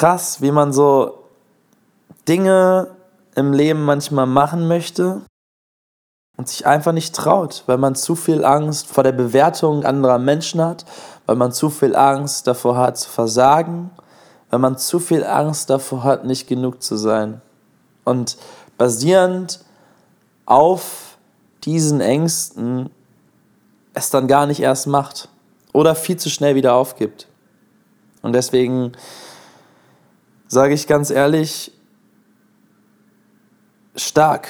krass, wie man so Dinge im Leben manchmal machen möchte und sich einfach nicht traut, weil man zu viel Angst vor der Bewertung anderer Menschen hat, weil man zu viel Angst davor hat zu versagen, weil man zu viel Angst davor hat, nicht genug zu sein. Und basierend auf diesen Ängsten es dann gar nicht erst macht oder viel zu schnell wieder aufgibt. Und deswegen sage ich ganz ehrlich, stark,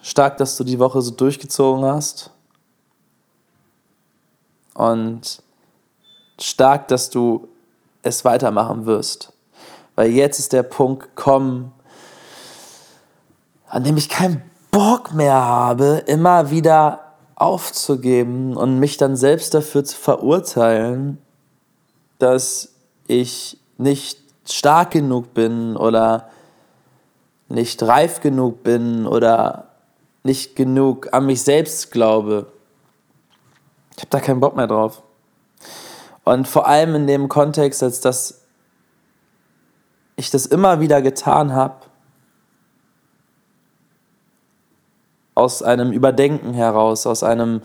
stark, dass du die Woche so durchgezogen hast. Und stark, dass du es weitermachen wirst. Weil jetzt ist der Punkt gekommen, an dem ich keinen Bock mehr habe, immer wieder aufzugeben und mich dann selbst dafür zu verurteilen, dass ich nicht stark genug bin oder nicht reif genug bin oder nicht genug an mich selbst glaube. Ich habe da keinen Bock mehr drauf. Und vor allem in dem Kontext, als dass ich das immer wieder getan habe, aus einem Überdenken heraus, aus einem,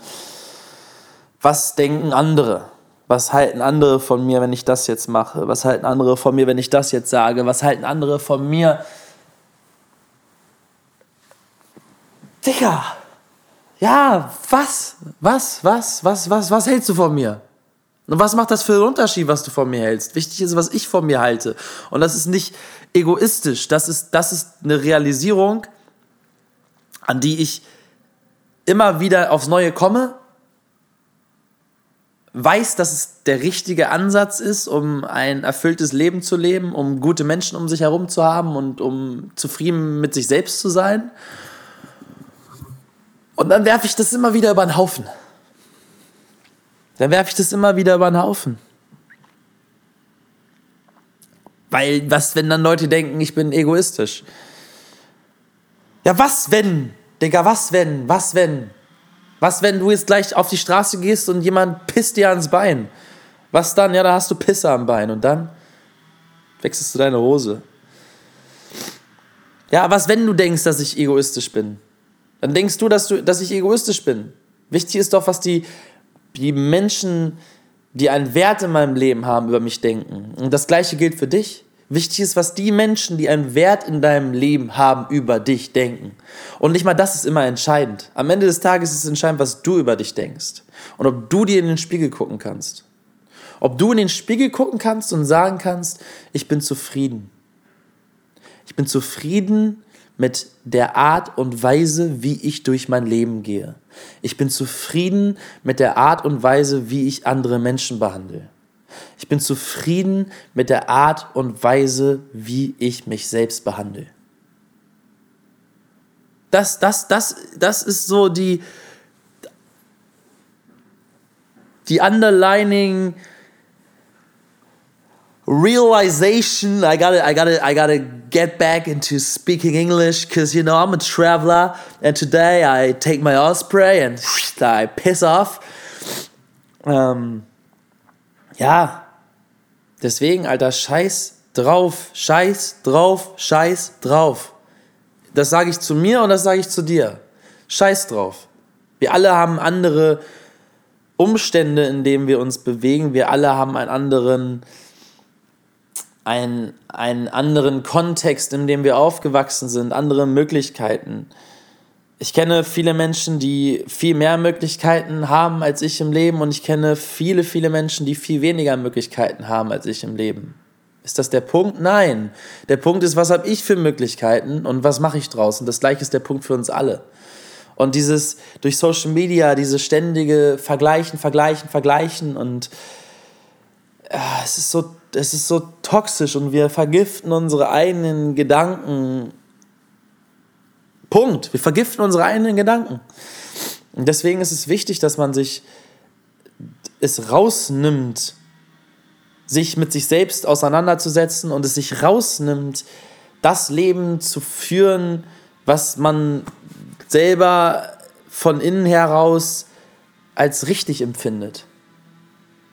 was denken andere? Was halten andere von mir, wenn ich das jetzt mache? Was halten andere von mir, wenn ich das jetzt sage? Was halten andere von mir? Digga! Ja, was? Was? Was? Was? Was? Was hältst du von mir? Und was macht das für einen Unterschied, was du von mir hältst? Wichtig ist, was ich von mir halte. Und das ist nicht egoistisch. Das ist, das ist eine Realisierung, an die ich immer wieder aufs Neue komme, weiß, dass es der richtige Ansatz ist, um ein erfülltes Leben zu leben, um gute Menschen um sich herum zu haben und um zufrieden mit sich selbst zu sein. Und dann werfe ich das immer wieder über den Haufen. Dann werfe ich das immer wieder über den Haufen. Weil, was, wenn dann Leute denken, ich bin egoistisch? Ja, was, wenn Digga, was wenn? Was wenn? Was, wenn du jetzt gleich auf die Straße gehst und jemand pisst dir ans Bein? Was dann? Ja, da hast du Pisse am Bein und dann wechselst du deine Hose. Ja, was, wenn du denkst, dass ich egoistisch bin? Dann denkst du, dass, du, dass ich egoistisch bin. Wichtig ist doch, was die, die Menschen, die einen Wert in meinem Leben haben, über mich denken. Und das Gleiche gilt für dich. Wichtig ist, was die Menschen, die einen Wert in deinem Leben haben, über dich denken. Und nicht mal das ist immer entscheidend. Am Ende des Tages ist entscheidend, was du über dich denkst. Und ob du dir in den Spiegel gucken kannst. Ob du in den Spiegel gucken kannst und sagen kannst, ich bin zufrieden. Ich bin zufrieden mit der Art und Weise, wie ich durch mein Leben gehe. Ich bin zufrieden mit der Art und Weise, wie ich andere Menschen behandle. Ich bin zufrieden mit der Art und Weise, wie ich mich selbst behandle. Das, das, das, das ist so die, die underlining realization. I gotta, I gotta, I gotta get back into speaking English because you know I'm a traveler, and today I take my Osprey and I piss off. Um, ja, deswegen, Alter, scheiß drauf, scheiß drauf, scheiß drauf. Das sage ich zu mir und das sage ich zu dir. Scheiß drauf. Wir alle haben andere Umstände, in denen wir uns bewegen. Wir alle haben einen anderen, einen, einen anderen Kontext, in dem wir aufgewachsen sind, andere Möglichkeiten. Ich kenne viele Menschen, die viel mehr Möglichkeiten haben als ich im Leben und ich kenne viele, viele Menschen, die viel weniger Möglichkeiten haben als ich im Leben. Ist das der Punkt? Nein. Der Punkt ist, was habe ich für Möglichkeiten und was mache ich draußen? Das gleiche ist der Punkt für uns alle. Und dieses durch Social Media, diese ständige Vergleichen, Vergleichen, Vergleichen und ja, es ist so, es ist so toxisch und wir vergiften unsere eigenen Gedanken Punkt. Wir vergiften unsere eigenen Gedanken. Und deswegen ist es wichtig, dass man sich es rausnimmt, sich mit sich selbst auseinanderzusetzen und es sich rausnimmt, das Leben zu führen, was man selber von innen heraus als richtig empfindet.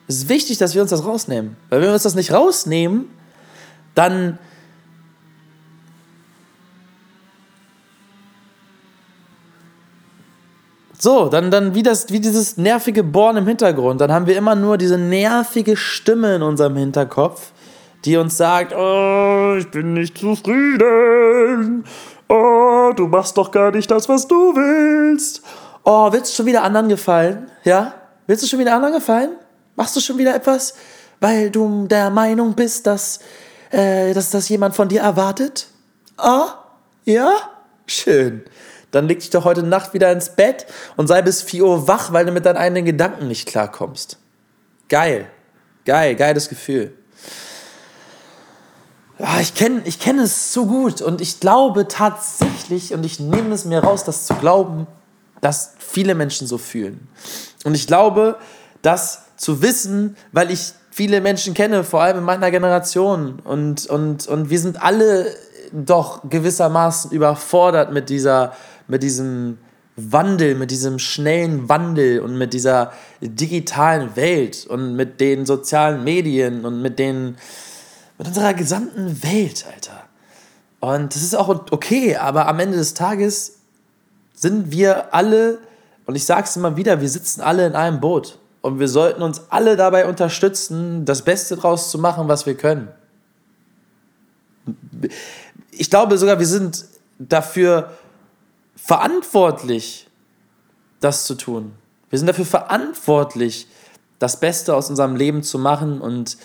Es ist wichtig, dass wir uns das rausnehmen. Weil wenn wir uns das nicht rausnehmen, dann So, dann, dann wie, das, wie dieses nervige Bohren im Hintergrund. Dann haben wir immer nur diese nervige Stimme in unserem Hinterkopf, die uns sagt, oh, ich bin nicht zufrieden. Oh, du machst doch gar nicht das, was du willst. Oh, willst du schon wieder anderen gefallen? Ja? Willst du schon wieder anderen gefallen? Machst du schon wieder etwas, weil du der Meinung bist, dass, äh, dass das jemand von dir erwartet? Ah? Ja? Schön. Dann leg dich doch heute Nacht wieder ins Bett und sei bis 4 Uhr wach, weil du mit deinen eigenen Gedanken nicht klarkommst. Geil. Geil, geiles Gefühl. Ja, ich kenne ich kenn es so gut und ich glaube tatsächlich, und ich nehme es mir raus, das zu glauben, dass viele Menschen so fühlen. Und ich glaube, das zu wissen, weil ich viele Menschen kenne, vor allem in meiner Generation. Und, und, und wir sind alle doch gewissermaßen überfordert mit, dieser, mit diesem Wandel, mit diesem schnellen Wandel und mit dieser digitalen Welt und mit den sozialen Medien und mit den mit unserer gesamten Welt, Alter. Und das ist auch okay, aber am Ende des Tages sind wir alle, und ich sage es immer wieder, wir sitzen alle in einem Boot. Und wir sollten uns alle dabei unterstützen, das Beste draus zu machen, was wir können. Ich glaube sogar, wir sind dafür verantwortlich, das zu tun. Wir sind dafür verantwortlich, das Beste aus unserem Leben zu machen und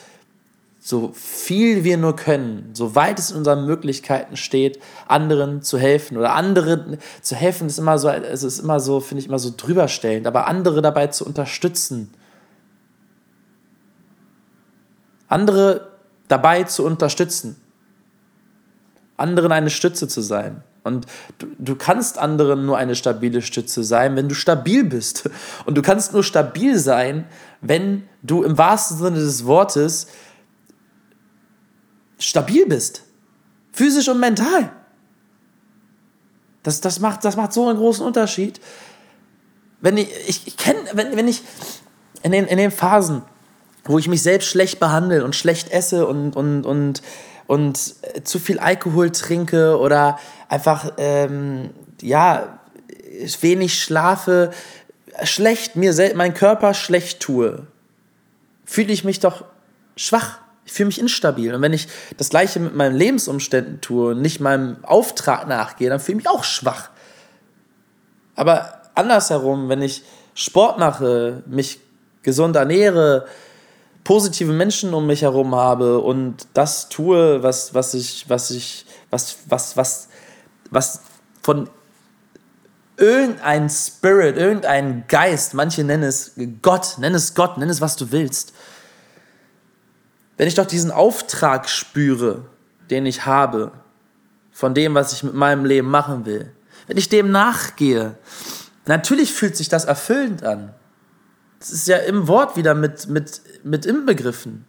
so viel wir nur können, soweit es in unseren Möglichkeiten steht, anderen zu helfen oder andere zu helfen ist immer so, es ist immer so, finde ich immer so drüberstellend, aber andere dabei zu unterstützen, andere dabei zu unterstützen, anderen eine Stütze zu sein. Und du, du kannst anderen nur eine stabile Stütze sein, wenn du stabil bist. Und du kannst nur stabil sein, wenn du im wahrsten Sinne des Wortes stabil bist. Physisch und mental. Das, das, macht, das macht so einen großen Unterschied. Wenn ich, ich, ich kenne, wenn, wenn ich in den, in den Phasen, wo ich mich selbst schlecht behandle und schlecht esse und, und, und, und zu viel Alkohol trinke oder einfach, ähm, ja, wenig schlafe, schlecht mir selbst, meinen Körper schlecht tue, fühle ich mich doch schwach. Ich fühle mich instabil. Und wenn ich das Gleiche mit meinen Lebensumständen tue und nicht meinem Auftrag nachgehe, dann fühle ich mich auch schwach. Aber andersherum, wenn ich Sport mache, mich gesund ernähre, positive Menschen um mich herum habe und das tue, was, was ich, was ich, was, was, was, was von irgendein Spirit, irgendein Geist, manche nennen es Gott, nenn es Gott, nenn es was du willst, wenn ich doch diesen Auftrag spüre, den ich habe, von dem, was ich mit meinem Leben machen will, wenn ich dem nachgehe, natürlich fühlt sich das erfüllend an. Das ist ja im Wort wieder mit, mit, mit inbegriffen.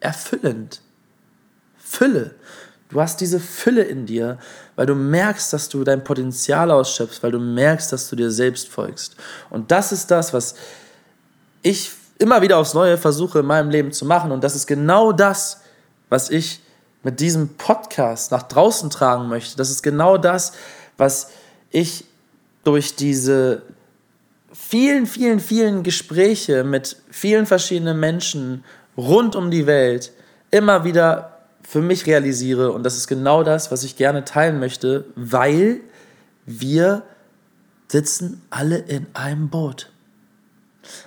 Erfüllend. Fülle. Du hast diese Fülle in dir, weil du merkst, dass du dein Potenzial ausschöpfst, weil du merkst, dass du dir selbst folgst. Und das ist das, was ich immer wieder aufs Neue versuche in meinem Leben zu machen. Und das ist genau das, was ich mit diesem Podcast nach draußen tragen möchte. Das ist genau das, was ich durch diese vielen, vielen, vielen Gespräche mit vielen verschiedenen Menschen rund um die Welt immer wieder für mich realisiere. Und das ist genau das, was ich gerne teilen möchte, weil wir sitzen alle in einem Boot.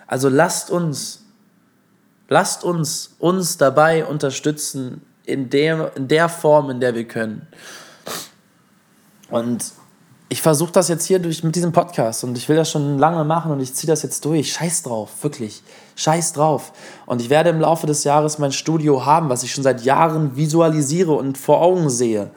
Also lasst uns, lasst uns uns dabei unterstützen in der, in der Form, in der wir können. Und ich versuche das jetzt hier durch, mit diesem Podcast und ich will das schon lange machen und ich ziehe das jetzt durch. Scheiß drauf, wirklich. Scheiß drauf. Und ich werde im Laufe des Jahres mein Studio haben, was ich schon seit Jahren visualisiere und vor Augen sehe.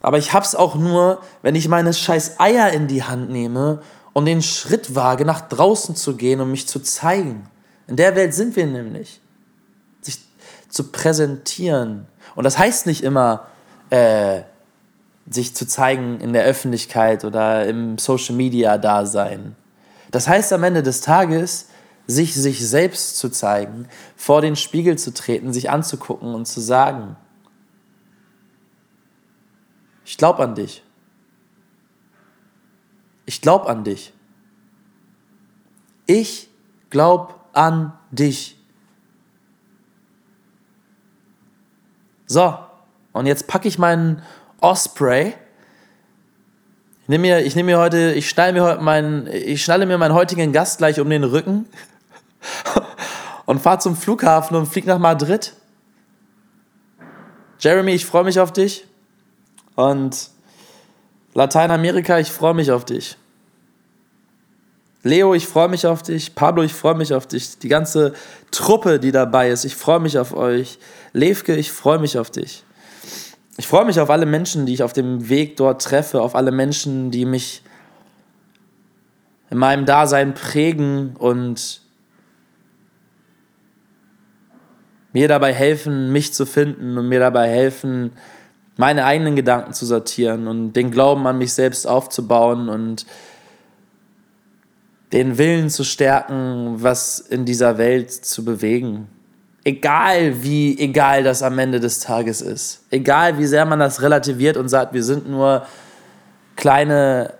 Aber ich hab's auch nur, wenn ich meine scheiß Eier in die Hand nehme und den Schritt wage, nach draußen zu gehen und mich zu zeigen. In der Welt sind wir nämlich. Sich zu präsentieren. Und das heißt nicht immer, äh, sich zu zeigen in der Öffentlichkeit oder im Social Media Dasein. Das heißt am Ende des Tages, sich sich selbst zu zeigen, vor den Spiegel zu treten, sich anzugucken und zu sagen, ich glaube an dich. Ich glaube an dich. Ich glaube an dich. So, und jetzt packe ich meinen Osprey. Ich nehme mir, nehm mir heute, ich schnalle mir heute meinen, ich schnalle mir meinen heutigen Gast gleich um den Rücken und fahre zum Flughafen und fliege nach Madrid. Jeremy, ich freue mich auf dich. Und Lateinamerika, ich freue mich auf dich. Leo, ich freue mich auf dich. Pablo, ich freue mich auf dich. Die ganze Truppe, die dabei ist, ich freue mich auf euch. Levke, ich freue mich auf dich. Ich freue mich auf alle Menschen, die ich auf dem Weg dort treffe, auf alle Menschen, die mich in meinem Dasein prägen und mir dabei helfen, mich zu finden und mir dabei helfen, meine eigenen Gedanken zu sortieren und den Glauben an mich selbst aufzubauen und den Willen zu stärken, was in dieser Welt zu bewegen. Egal wie egal das am Ende des Tages ist. Egal wie sehr man das relativiert und sagt, wir sind nur kleine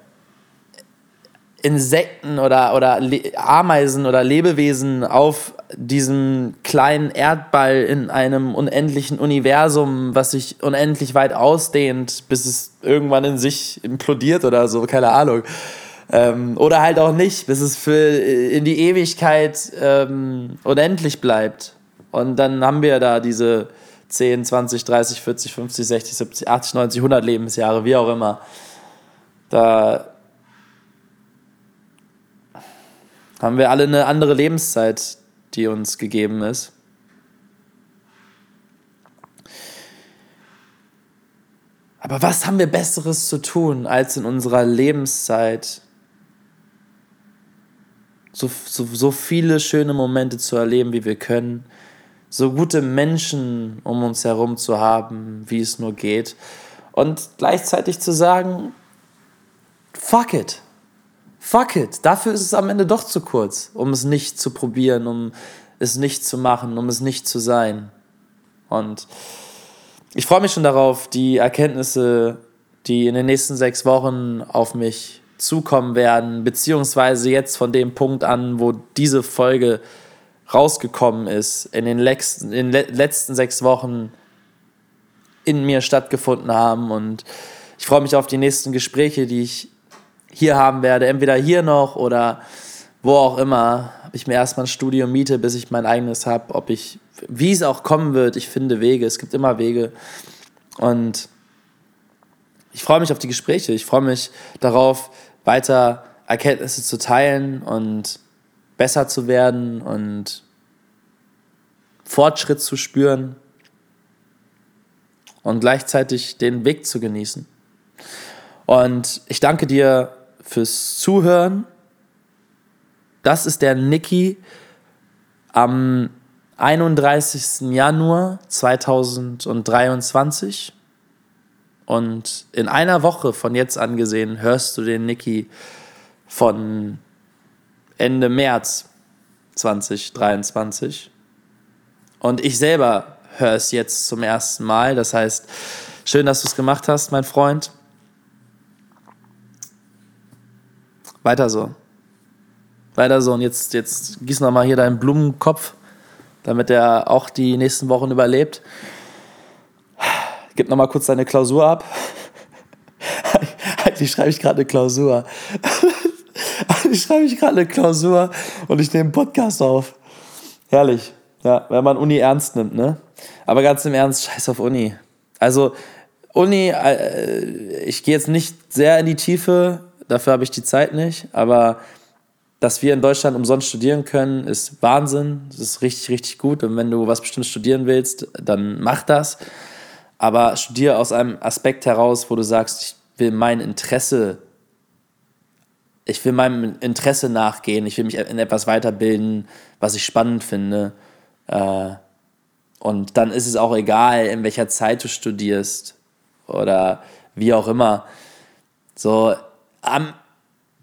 Insekten oder, oder Ameisen oder Lebewesen auf diesem kleinen Erdball in einem unendlichen Universum, was sich unendlich weit ausdehnt, bis es irgendwann in sich implodiert oder so, keine Ahnung. Ähm, oder halt auch nicht, bis es für in die Ewigkeit ähm, unendlich bleibt. Und dann haben wir da diese 10, 20, 30, 40, 50, 60, 70, 80, 90, 100 Lebensjahre, wie auch immer. Da haben wir alle eine andere Lebenszeit, die uns gegeben ist. Aber was haben wir Besseres zu tun, als in unserer Lebenszeit so, so, so viele schöne Momente zu erleben, wie wir können, so gute Menschen um uns herum zu haben, wie es nur geht, und gleichzeitig zu sagen, fuck it, fuck it, dafür ist es am Ende doch zu kurz, um es nicht zu probieren, um es nicht zu machen, um es nicht zu sein. Und ich freue mich schon darauf, die Erkenntnisse, die in den nächsten sechs Wochen auf mich zukommen werden, beziehungsweise jetzt von dem Punkt an, wo diese Folge rausgekommen ist, in den letzten, in den letzten sechs Wochen in mir stattgefunden haben. Und ich freue mich auf die nächsten Gespräche, die ich hier haben werde. Entweder hier noch oder wo auch immer. Ob ich mir erstmal ein Studio miete, bis ich mein eigenes habe. Ob ich, wie es auch kommen wird, ich finde Wege. Es gibt immer Wege. Und ich freue mich auf die Gespräche. Ich freue mich darauf, weiter Erkenntnisse zu teilen und besser zu werden und Fortschritt zu spüren und gleichzeitig den Weg zu genießen. Und ich danke dir fürs Zuhören. Das ist der Niki am 31. Januar 2023. Und in einer Woche von jetzt an gesehen hörst du den Niki von Ende März 2023. Und ich selber höre es jetzt zum ersten Mal. Das heißt, schön, dass du es gemacht hast, mein Freund. Weiter so. Weiter so. Und jetzt, jetzt gieß noch mal hier deinen Blumenkopf, damit er auch die nächsten Wochen überlebt. Gib noch mal kurz deine Klausur ab. Eigentlich schreibe ich gerade eine Klausur. Eigentlich schreibe ich gerade eine Klausur und ich nehme einen Podcast auf. Herrlich. Ja, wenn man Uni ernst nimmt, ne? Aber ganz im Ernst, scheiß auf Uni. Also, Uni, äh, ich gehe jetzt nicht sehr in die Tiefe, dafür habe ich die Zeit nicht, aber dass wir in Deutschland umsonst studieren können, ist Wahnsinn. Das ist richtig, richtig gut. Und wenn du was bestimmt studieren willst, dann mach das aber studiere aus einem Aspekt heraus, wo du sagst, ich will mein Interesse, ich will meinem Interesse nachgehen, ich will mich in etwas weiterbilden, was ich spannend finde. Äh, und dann ist es auch egal, in welcher Zeit du studierst oder wie auch immer. So, am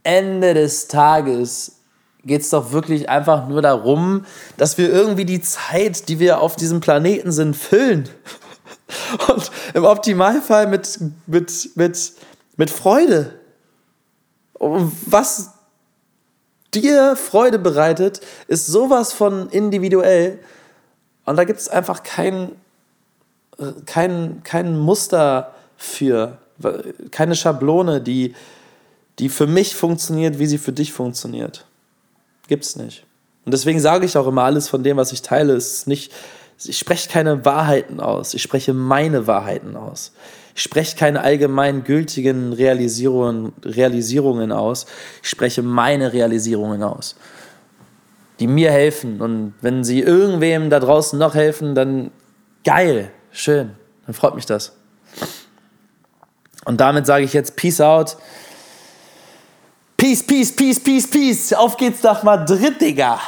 Ende des Tages geht es doch wirklich einfach nur darum, dass wir irgendwie die Zeit, die wir auf diesem Planeten sind, füllen. Und im Optimalfall mit, mit, mit, mit Freude. Was dir Freude bereitet, ist sowas von individuell. Und da gibt es einfach kein, kein, kein Muster für, keine Schablone, die, die für mich funktioniert, wie sie für dich funktioniert. Gibt's nicht. Und deswegen sage ich auch immer, alles von dem, was ich teile, ist nicht, ich spreche keine Wahrheiten aus, ich spreche meine Wahrheiten aus. Ich spreche keine allgemein gültigen Realisierungen, Realisierungen aus, ich spreche meine Realisierungen aus, die mir helfen. Und wenn sie irgendwem da draußen noch helfen, dann geil, schön, dann freut mich das. Und damit sage ich jetzt Peace out. Peace, peace, peace, peace, peace. Auf geht's nach Madrid, Digga.